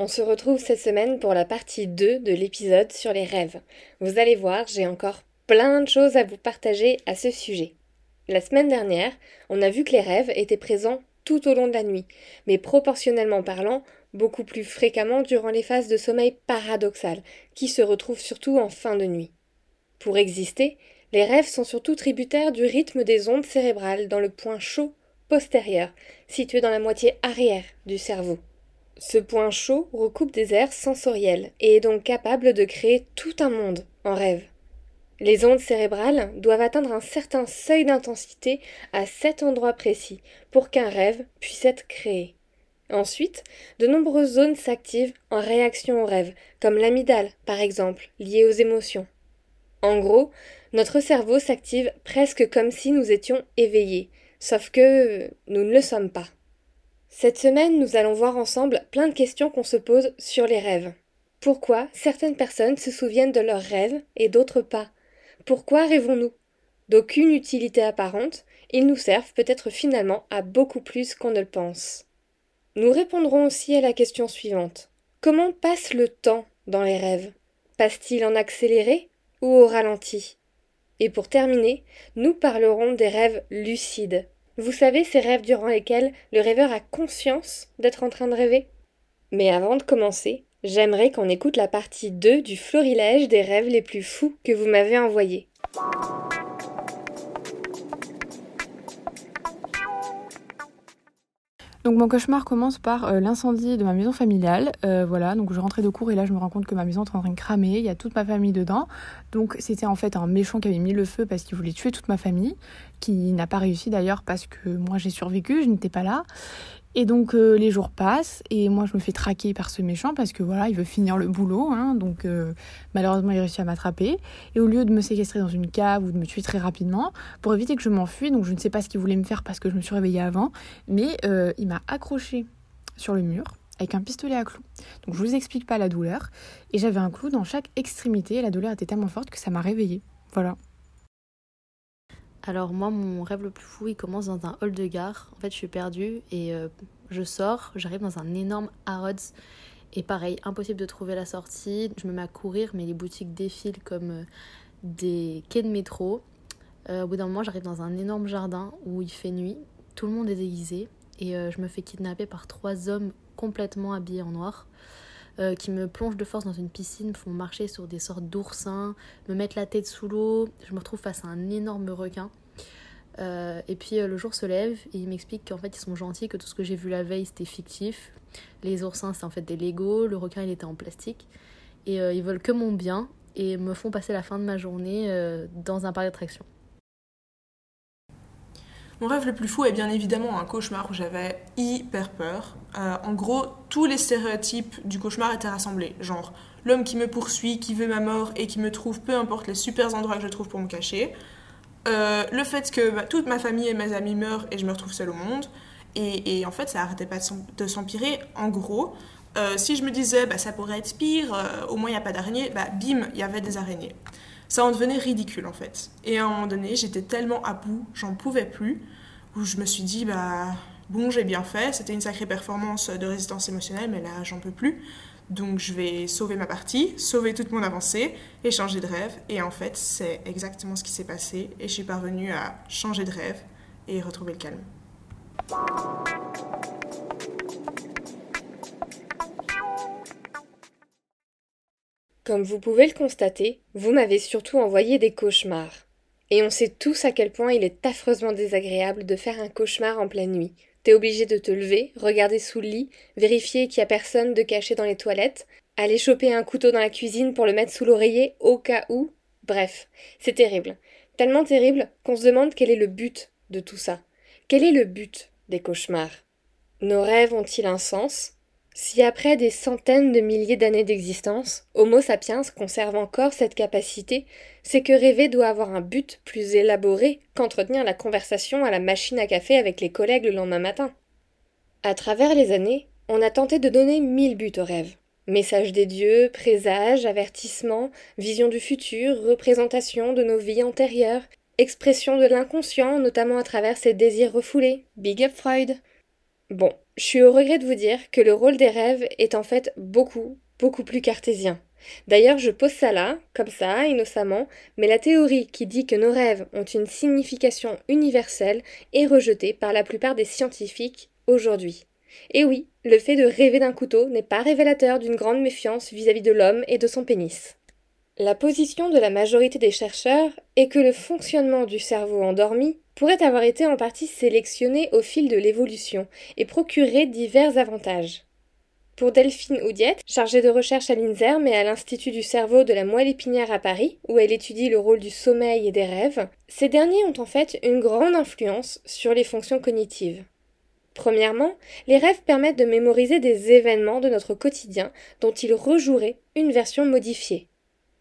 On se retrouve cette semaine pour la partie 2 de l'épisode sur les rêves. Vous allez voir, j'ai encore plein de choses à vous partager à ce sujet. La semaine dernière, on a vu que les rêves étaient présents tout au long de la nuit, mais proportionnellement parlant, beaucoup plus fréquemment durant les phases de sommeil paradoxal, qui se retrouvent surtout en fin de nuit. Pour exister, les rêves sont surtout tributaires du rythme des ondes cérébrales dans le point chaud postérieur, situé dans la moitié arrière du cerveau. Ce point chaud recoupe des aires sensorielles et est donc capable de créer tout un monde en rêve. Les ondes cérébrales doivent atteindre un certain seuil d'intensité à cet endroit précis pour qu'un rêve puisse être créé. Ensuite, de nombreuses zones s'activent en réaction au rêve, comme l'amygdale par exemple, liée aux émotions. En gros, notre cerveau s'active presque comme si nous étions éveillés, sauf que nous ne le sommes pas. Cette semaine, nous allons voir ensemble plein de questions qu'on se pose sur les rêves. Pourquoi certaines personnes se souviennent de leurs rêves et d'autres pas? Pourquoi rêvons-nous? D'aucune utilité apparente, ils nous servent peut-être finalement à beaucoup plus qu'on ne le pense. Nous répondrons aussi à la question suivante. Comment passe le temps dans les rêves? Passe-t-il en accéléré ou au ralenti? Et pour terminer, nous parlerons des rêves lucides, vous savez, ces rêves durant lesquels le rêveur a conscience d'être en train de rêver? Mais avant de commencer, j'aimerais qu'on écoute la partie 2 du florilège des rêves les plus fous que vous m'avez envoyé. Donc mon cauchemar commence par euh, l'incendie de ma maison familiale. Euh, voilà, donc je rentrais de cours et là je me rends compte que ma maison est en train de cramer. Il y a toute ma famille dedans. Donc c'était en fait un méchant qui avait mis le feu parce qu'il voulait tuer toute ma famille, qui n'a pas réussi d'ailleurs parce que moi j'ai survécu, je n'étais pas là. Et donc euh, les jours passent et moi je me fais traquer par ce méchant parce que voilà, il veut finir le boulot. Hein, donc euh, malheureusement il réussit à m'attraper. Et au lieu de me séquestrer dans une cave ou de me tuer très rapidement, pour éviter que je m'enfuis, donc je ne sais pas ce qu'il voulait me faire parce que je me suis réveillée avant, mais euh, il m'a accroché sur le mur avec un pistolet à clous. Donc je vous explique pas la douleur. Et j'avais un clou dans chaque extrémité et la douleur était tellement forte que ça m'a réveillée. Voilà. Alors moi, mon rêve le plus fou, il commence dans un hall de gare. En fait, je suis perdue et euh, je sors, j'arrive dans un énorme Harrods. Et pareil, impossible de trouver la sortie. Je me mets à courir, mais les boutiques défilent comme euh, des quais de métro. Euh, au bout d'un moment, j'arrive dans un énorme jardin où il fait nuit. Tout le monde est déguisé. Et je me fais kidnapper par trois hommes complètement habillés en noir. Qui me plongent de force dans une piscine, font marcher sur des sortes d'oursins, me mettre la tête sous l'eau. Je me retrouve face à un énorme requin. Euh, et puis euh, le jour se lève et ils m'expliquent qu'en fait ils sont gentils, que tout ce que j'ai vu la veille c'était fictif. Les oursins c'est en fait des Lego, le requin il était en plastique. Et euh, ils veulent que mon bien et me font passer la fin de ma journée dans un parc d'attractions. Mon rêve le plus fou est bien évidemment un cauchemar où j'avais hyper peur. en gros, tous les stéréotypes du cauchemar étaient rassemblés. Genre, l'homme qui me poursuit, qui veut ma mort et qui me trouve, peu importe les super endroits que je trouve pour me cacher. Euh, le fait que bah, toute ma famille et mes amis meurent et je me retrouve seule au monde. Et, en fait, ça arrêtait pas de s'empirer. En gros, euh, si je me disais, bah, ça pourrait être pire, euh, au moins il n'y a pas d'araignées, bah, bim, il y avait des araignées. Ça en devenait ridicule en fait. Et à un moment donné, j'étais tellement à bout, j'en pouvais plus, où je me suis dit, bah, bon, j'ai bien fait, c'était une sacrée performance de résistance émotionnelle, mais là, j'en peux plus. Donc je vais sauver ma partie, sauver toute mon avancée et changer de rêve. Et en fait, c'est exactement ce qui s'est passé et je suis parvenue à changer de rêve et retrouver le calme. Comme vous pouvez le constater, vous m'avez surtout envoyé des cauchemars. Et on sait tous à quel point il est affreusement désagréable de faire un cauchemar en pleine nuit, T'es obligé de te lever, regarder sous le lit, vérifier qu'il n'y a personne de caché dans les toilettes, aller choper un couteau dans la cuisine pour le mettre sous l'oreiller au cas où. Bref, c'est terrible. Tellement terrible qu'on se demande quel est le but de tout ça. Quel est le but des cauchemars? Nos rêves ont-ils un sens? Si après des centaines de milliers d'années d'existence, Homo sapiens conserve encore cette capacité, c'est que rêver doit avoir un but plus élaboré qu'entretenir la conversation à la machine à café avec les collègues le lendemain matin. À travers les années, on a tenté de donner mille buts au rêve. Messages des dieux, présages, avertissements, vision du futur, représentation de nos vies antérieures, expression de l'inconscient, notamment à travers ses désirs refoulés. Big up Freud. Bon, je suis au regret de vous dire que le rôle des rêves est en fait beaucoup, beaucoup plus cartésien. D'ailleurs, je pose ça là, comme ça, innocemment, mais la théorie qui dit que nos rêves ont une signification universelle est rejetée par la plupart des scientifiques aujourd'hui. Et oui, le fait de rêver d'un couteau n'est pas révélateur d'une grande méfiance vis-à-vis de l'homme et de son pénis. La position de la majorité des chercheurs est que le fonctionnement du cerveau endormi pourrait avoir été en partie sélectionné au fil de l'évolution et procurer divers avantages. Pour Delphine Oudiette, chargée de recherche à l'INSERM et à l'Institut du cerveau de la moelle épinière à Paris, où elle étudie le rôle du sommeil et des rêves, ces derniers ont en fait une grande influence sur les fonctions cognitives. Premièrement, les rêves permettent de mémoriser des événements de notre quotidien dont ils rejoueraient une version modifiée.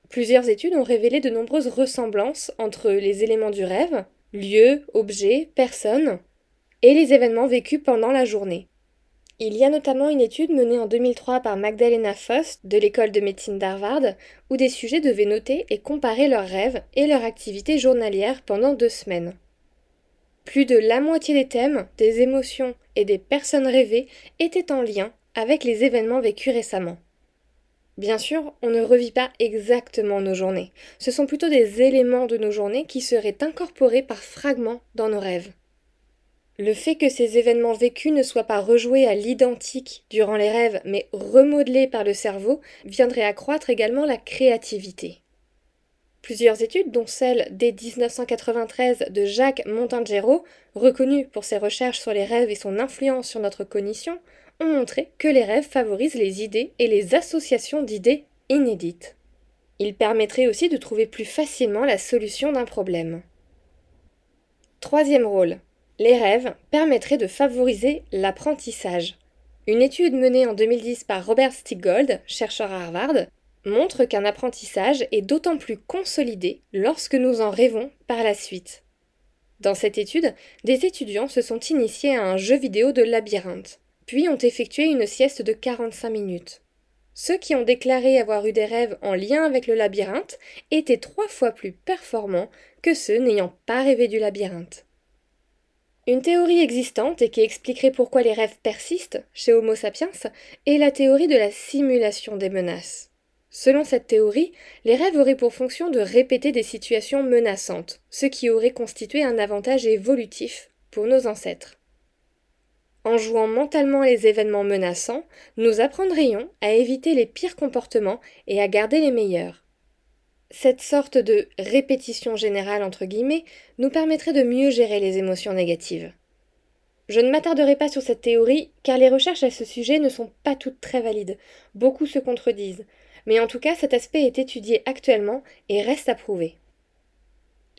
Plusieurs études ont révélé de nombreuses ressemblances entre les éléments du rêve, lieux, objets, personnes, et les événements vécus pendant la journée. Il y a notamment une étude menée en 2003 par Magdalena Foss de l'école de médecine d'Harvard où des sujets devaient noter et comparer leurs rêves et leur activité journalière pendant deux semaines. Plus de la moitié des thèmes, des émotions et des personnes rêvées étaient en lien avec les événements vécus récemment. Bien sûr, on ne revit pas exactement nos journées. Ce sont plutôt des éléments de nos journées qui seraient incorporés par fragments dans nos rêves. Le fait que ces événements vécus ne soient pas rejoués à l'identique durant les rêves, mais remodelés par le cerveau, viendrait accroître également la créativité. Plusieurs études, dont celle dès 1993 de Jacques Montangero, reconnu pour ses recherches sur les rêves et son influence sur notre cognition, ont montré que les rêves favorisent les idées et les associations d'idées inédites. Ils permettraient aussi de trouver plus facilement la solution d'un problème. Troisième rôle. Les rêves permettraient de favoriser l'apprentissage. Une étude menée en 2010 par Robert Stiggold, chercheur à Harvard, montre qu'un apprentissage est d'autant plus consolidé lorsque nous en rêvons par la suite. Dans cette étude, des étudiants se sont initiés à un jeu vidéo de labyrinthe puis ont effectué une sieste de 45 minutes. Ceux qui ont déclaré avoir eu des rêves en lien avec le labyrinthe étaient trois fois plus performants que ceux n'ayant pas rêvé du labyrinthe. Une théorie existante et qui expliquerait pourquoi les rêves persistent chez Homo sapiens est la théorie de la simulation des menaces. Selon cette théorie, les rêves auraient pour fonction de répéter des situations menaçantes, ce qui aurait constitué un avantage évolutif pour nos ancêtres. En jouant mentalement les événements menaçants, nous apprendrions à éviter les pires comportements et à garder les meilleurs. Cette sorte de répétition générale entre guillemets nous permettrait de mieux gérer les émotions négatives. Je ne m'attarderai pas sur cette théorie car les recherches à ce sujet ne sont pas toutes très valides, beaucoup se contredisent, mais en tout cas cet aspect est étudié actuellement et reste à prouver.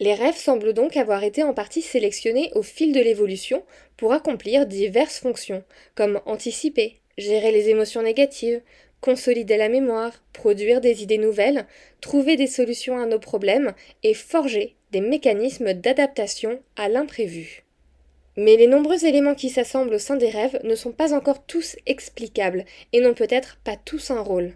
Les rêves semblent donc avoir été en partie sélectionnés au fil de l'évolution pour accomplir diverses fonctions, comme anticiper, gérer les émotions négatives, consolider la mémoire, produire des idées nouvelles, trouver des solutions à nos problèmes et forger des mécanismes d'adaptation à l'imprévu. Mais les nombreux éléments qui s'assemblent au sein des rêves ne sont pas encore tous explicables et n'ont peut-être pas tous un rôle.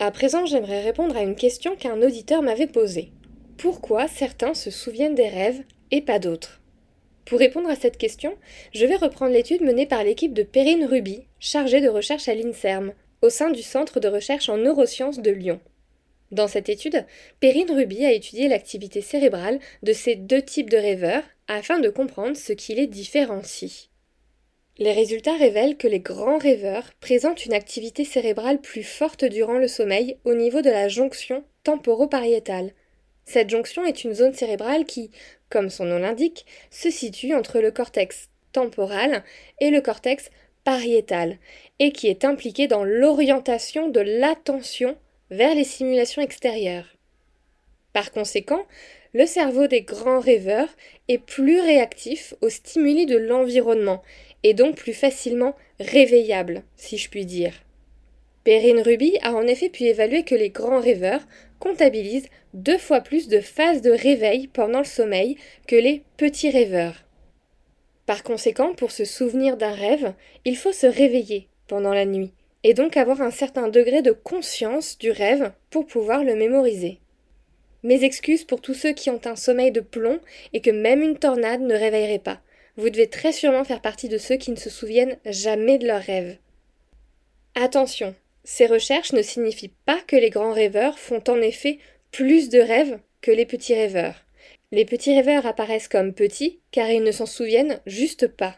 À présent, j'aimerais répondre à une question qu'un auditeur m'avait posée. Pourquoi certains se souviennent des rêves et pas d'autres? Pour répondre à cette question, je vais reprendre l'étude menée par l'équipe de Perrine Ruby, chargée de recherche à l'INSERM, au sein du Centre de recherche en neurosciences de Lyon. Dans cette étude, Perrine Ruby a étudié l'activité cérébrale de ces deux types de rêveurs afin de comprendre ce qui les différencie. Les résultats révèlent que les grands rêveurs présentent une activité cérébrale plus forte durant le sommeil au niveau de la jonction temporopariétale. Cette jonction est une zone cérébrale qui, comme son nom l'indique, se situe entre le cortex temporal et le cortex pariétal, et qui est impliquée dans l'orientation de l'attention vers les simulations extérieures. Par conséquent, le cerveau des grands rêveurs est plus réactif aux stimuli de l'environnement et donc plus facilement réveillable, si je puis dire. Perrine Ruby a en effet pu évaluer que les grands rêveurs comptabilisent deux fois plus de phases de réveil pendant le sommeil que les petits rêveurs. Par conséquent, pour se souvenir d'un rêve, il faut se réveiller pendant la nuit, et donc avoir un certain degré de conscience du rêve pour pouvoir le mémoriser. Mes excuses pour tous ceux qui ont un sommeil de plomb et que même une tornade ne réveillerait pas. Vous devez très sûrement faire partie de ceux qui ne se souviennent jamais de leurs rêves. Attention, ces recherches ne signifient pas que les grands rêveurs font en effet plus de rêves que les petits rêveurs. Les petits rêveurs apparaissent comme petits car ils ne s'en souviennent juste pas.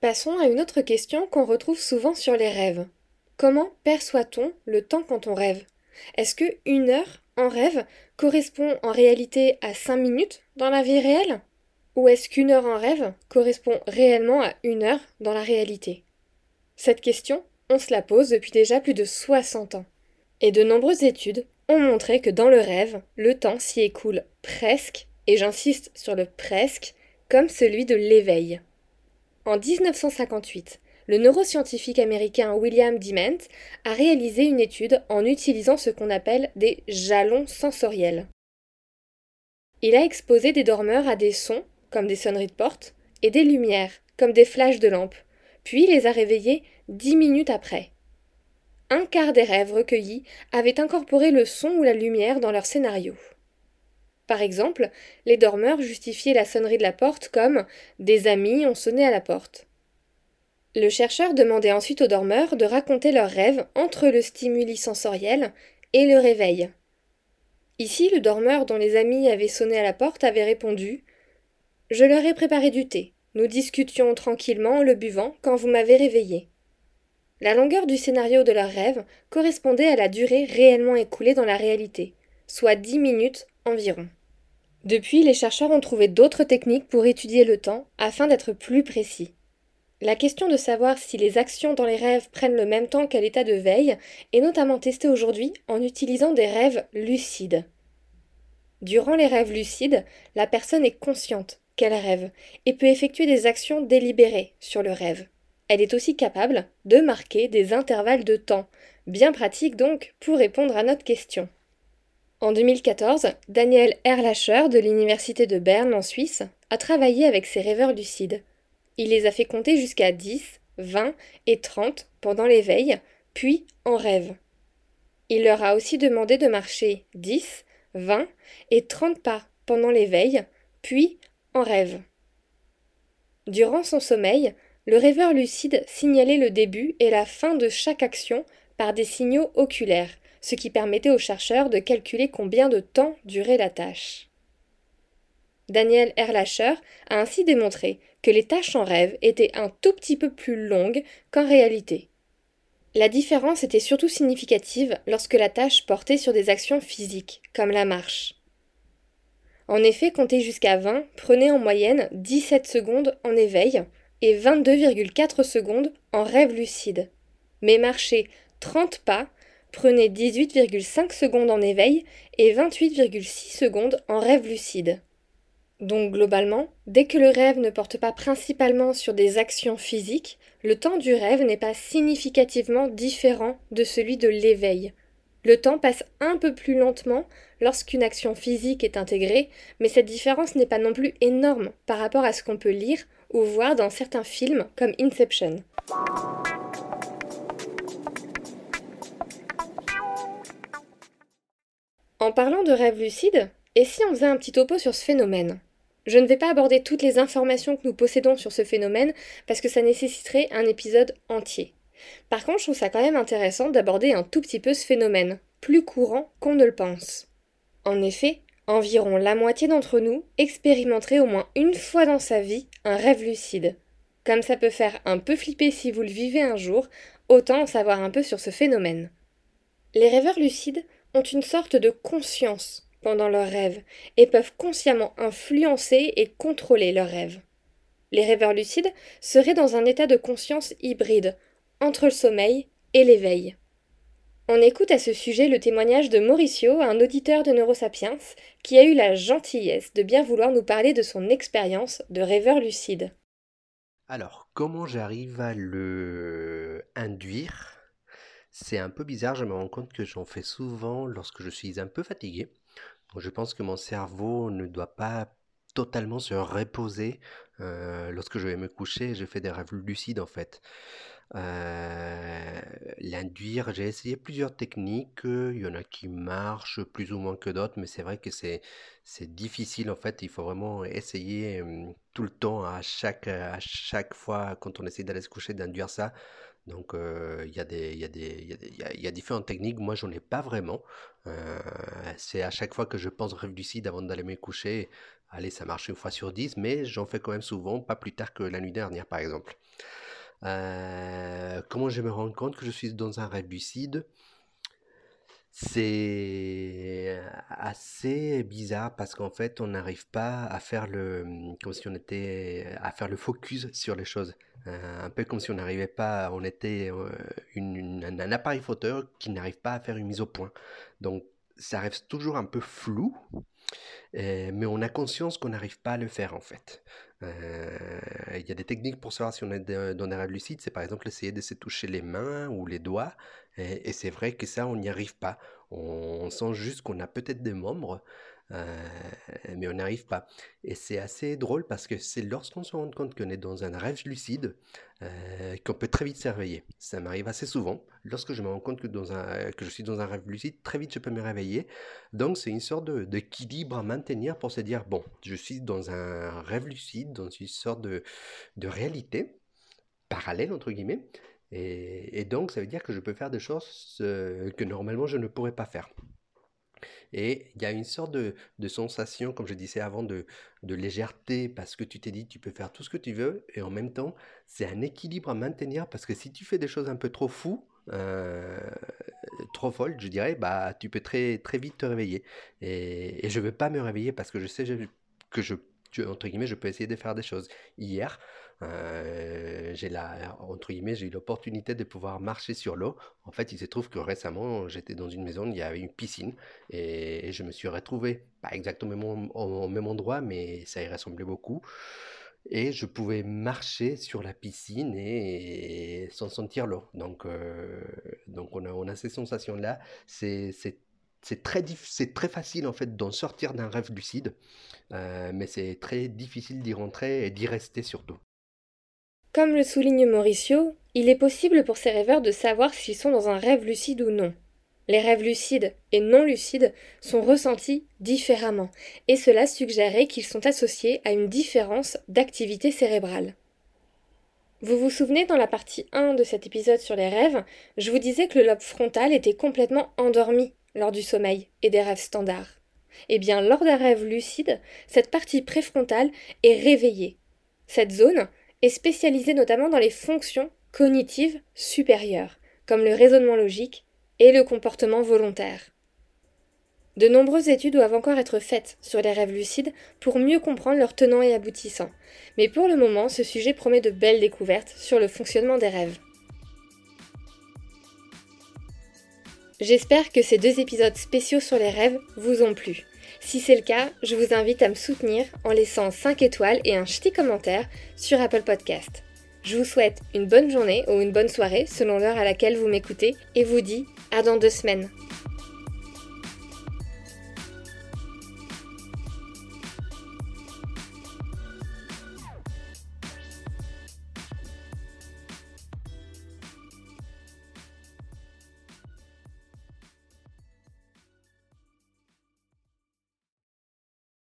Passons à une autre question qu'on retrouve souvent sur les rêves. Comment perçoit-on le temps quand on rêve? Est-ce que une heure en rêve correspond en réalité à cinq minutes dans la vie réelle? Ou est-ce qu'une heure en rêve correspond réellement à une heure dans la réalité? Cette question, on se la pose depuis déjà plus de 60 ans. Et de nombreuses études ont montré que dans le rêve, le temps s'y écoule presque, et j'insiste sur le presque, comme celui de l'éveil. En 1958, le neuroscientifique américain William Dement a réalisé une étude en utilisant ce qu'on appelle des jalons sensoriels. Il a exposé des dormeurs à des sons comme des sonneries de porte, et des lumières, comme des flashs de lampe, puis les a réveillés dix minutes après. Un quart des rêves recueillis avaient incorporé le son ou la lumière dans leur scénario. Par exemple, les dormeurs justifiaient la sonnerie de la porte comme des amis ont sonné à la porte. Le chercheur demandait ensuite aux dormeurs de raconter leurs rêves entre le stimuli sensoriel et le réveil. Ici, le dormeur dont les amis avaient sonné à la porte avait répondu je leur ai préparé du thé. Nous discutions tranquillement en le buvant quand vous m'avez réveillé. La longueur du scénario de leur rêve correspondait à la durée réellement écoulée dans la réalité, soit dix minutes environ. Depuis, les chercheurs ont trouvé d'autres techniques pour étudier le temps afin d'être plus précis. La question de savoir si les actions dans les rêves prennent le même temps qu'à l'état de veille est notamment testée aujourd'hui en utilisant des rêves lucides. Durant les rêves lucides, la personne est consciente, qu'elle rêve et peut effectuer des actions délibérées sur le rêve. Elle est aussi capable de marquer des intervalles de temps, bien pratique donc pour répondre à notre question. En 2014, Daniel Erlacher de l'Université de Berne en Suisse a travaillé avec ses rêveurs lucides. Il les a fait compter jusqu'à 10, 20 et 30 pendant l'éveil, puis en rêve. Il leur a aussi demandé de marcher 10, 20 et 30 pas pendant l'éveil, puis en rêve. Durant son sommeil, le rêveur lucide signalait le début et la fin de chaque action par des signaux oculaires, ce qui permettait aux chercheurs de calculer combien de temps durait la tâche. Daniel Erlacher a ainsi démontré que les tâches en rêve étaient un tout petit peu plus longues qu'en réalité. La différence était surtout significative lorsque la tâche portait sur des actions physiques, comme la marche. En effet, compter jusqu'à 20 prenait en moyenne 17 secondes en éveil et 22,4 secondes en rêve lucide. Mais marcher 30 pas prenait 18,5 secondes en éveil et 28,6 secondes en rêve lucide. Donc globalement, dès que le rêve ne porte pas principalement sur des actions physiques, le temps du rêve n'est pas significativement différent de celui de l'éveil. Le temps passe un peu plus lentement lorsqu'une action physique est intégrée, mais cette différence n'est pas non plus énorme par rapport à ce qu'on peut lire ou voir dans certains films comme Inception. En parlant de rêve lucide, et si on faisait un petit topo sur ce phénomène? Je ne vais pas aborder toutes les informations que nous possédons sur ce phénomène parce que ça nécessiterait un épisode entier. Par contre, je trouve ça quand même intéressant d'aborder un tout petit peu ce phénomène, plus courant qu'on ne le pense. En effet, environ la moitié d'entre nous expérimenterait au moins une fois dans sa vie un rêve lucide. Comme ça peut faire un peu flipper si vous le vivez un jour, autant en savoir un peu sur ce phénomène. Les rêveurs lucides ont une sorte de conscience pendant leurs rêves et peuvent consciemment influencer et contrôler leurs rêves. Les rêveurs lucides seraient dans un état de conscience hybride, entre le sommeil et l'éveil. On écoute à ce sujet le témoignage de Mauricio, un auditeur de Neurosapiens, qui a eu la gentillesse de bien vouloir nous parler de son expérience de rêveur lucide. Alors, comment j'arrive à le induire? C'est un peu bizarre, je me rends compte que j'en fais souvent lorsque je suis un peu fatigué. Je pense que mon cerveau ne doit pas totalement se reposer euh, lorsque je vais me coucher. Je fais des rêves lucides en fait. Euh, l'induire, j'ai essayé plusieurs techniques, il y en a qui marchent plus ou moins que d'autres, mais c'est vrai que c'est difficile en fait, il faut vraiment essayer tout le temps, à chaque, à chaque fois quand on essaie d'aller se coucher, d'induire ça. Donc il y il y y il y a- différentes techniques, moi j'en ai pas vraiment. Euh, c'est à chaque fois que je pense rêve lucide avant d'aller me coucher, allez ça marche une fois sur dix, mais j'en fais quand même souvent, pas plus tard que la nuit dernière par exemple. Euh, comment je me rends compte que je suis dans un rêve lucide? C'est assez bizarre parce qu'en fait, on n'arrive pas à faire le, comme si on était à faire le focus sur les choses. Un peu comme si on n'arrivait pas, on était une- un, appareil photeur qui n'arrive pas à faire une mise au point. Donc, ça reste toujours un peu flou, euh, mais on a conscience qu'on n'arrive pas à le faire en fait. Euh, il y a des techniques pour savoir si on est dans un rêve lucide, c'est par exemple essayer de se toucher les mains ou les doigts, et c'est vrai que ça, on n'y arrive pas. On, sent juste qu'on a peut-être des membres, euh, mais on n'arrive pas. Et c'est assez drôle parce que c'est lorsqu'on se rend compte qu'on est dans un rêve lucide euh, qu'on peut très vite se réveiller. Ça m'arrive assez souvent. Lorsque je me rends compte que, je suis dans un rêve lucide, très vite je peux me réveiller. Donc c'est une sorte d'équilibre à maintenir pour se dire, bon, je suis dans un rêve lucide, dans une sorte de, réalité parallèle, entre guillemets. Et, et donc ça veut dire que je peux faire des choses euh, que normalement je ne pourrais pas faire. Et il y a une sorte de, de sensation, comme je disais avant, de, de légèreté, parce que tu t'es dit, tu peux faire tout ce que tu veux, et en même temps, c'est un équilibre à maintenir, parce que si tu fais des choses un peu trop fous, euh, trop folles, je dirais, bah, tu peux très, très vite te réveiller. Et, je ne veux pas me réveiller parce que je sais que je, je- entre guillemets, je peux essayer de faire des choses. Hier, euh, j'ai la, entre guillemets, j'ai eu l'opportunité de pouvoir marcher sur l'eau. En fait, il se trouve que récemment, j'étais dans une maison, il y avait une piscine et, je me suis retrouvé, pas exactement au, au même endroit, mais ça y ressemblait beaucoup. Et je pouvais marcher sur la piscine et, sans sentir l'eau. Donc, euh, donc on a, on a ces sensations-là. C'est, c'est, c'est très, c'est très facile en fait d'en sortir d'un rêve lucide, euh, mais c'est très difficile d'y rentrer et d'y rester surtout. Comme le souligne Mauricio, il est possible pour ces rêveurs de savoir s'ils sont dans un rêve lucide ou non. Les rêves lucides et non lucides sont ressentis différemment, et cela suggérerait qu'ils sont associés à une différence d'activité cérébrale. Vous vous souvenez dans la partie 1 de cet épisode sur les rêves, je vous disais que le lobe frontal était complètement endormi lors du sommeil et des rêves standards. Eh bien, lors d'un rêve lucide, cette partie préfrontale est réveillée. Cette zone est spécialisée notamment dans les fonctions cognitives supérieures, comme le raisonnement logique et le comportement volontaire. De nombreuses études doivent encore être faites sur les rêves lucides pour mieux comprendre leurs tenants et aboutissants, mais pour le moment, ce sujet promet de belles découvertes sur le fonctionnement des rêves. J'espère que ces deux épisodes spéciaux sur les rêves vous ont plu. Si c'est le cas, je vous invite à me soutenir en laissant 5 étoiles et un ch'ti commentaire sur Apple Podcast. Je vous souhaite une bonne journée ou une bonne soirée selon l'heure à laquelle vous m'écoutez et vous dis à dans deux semaines.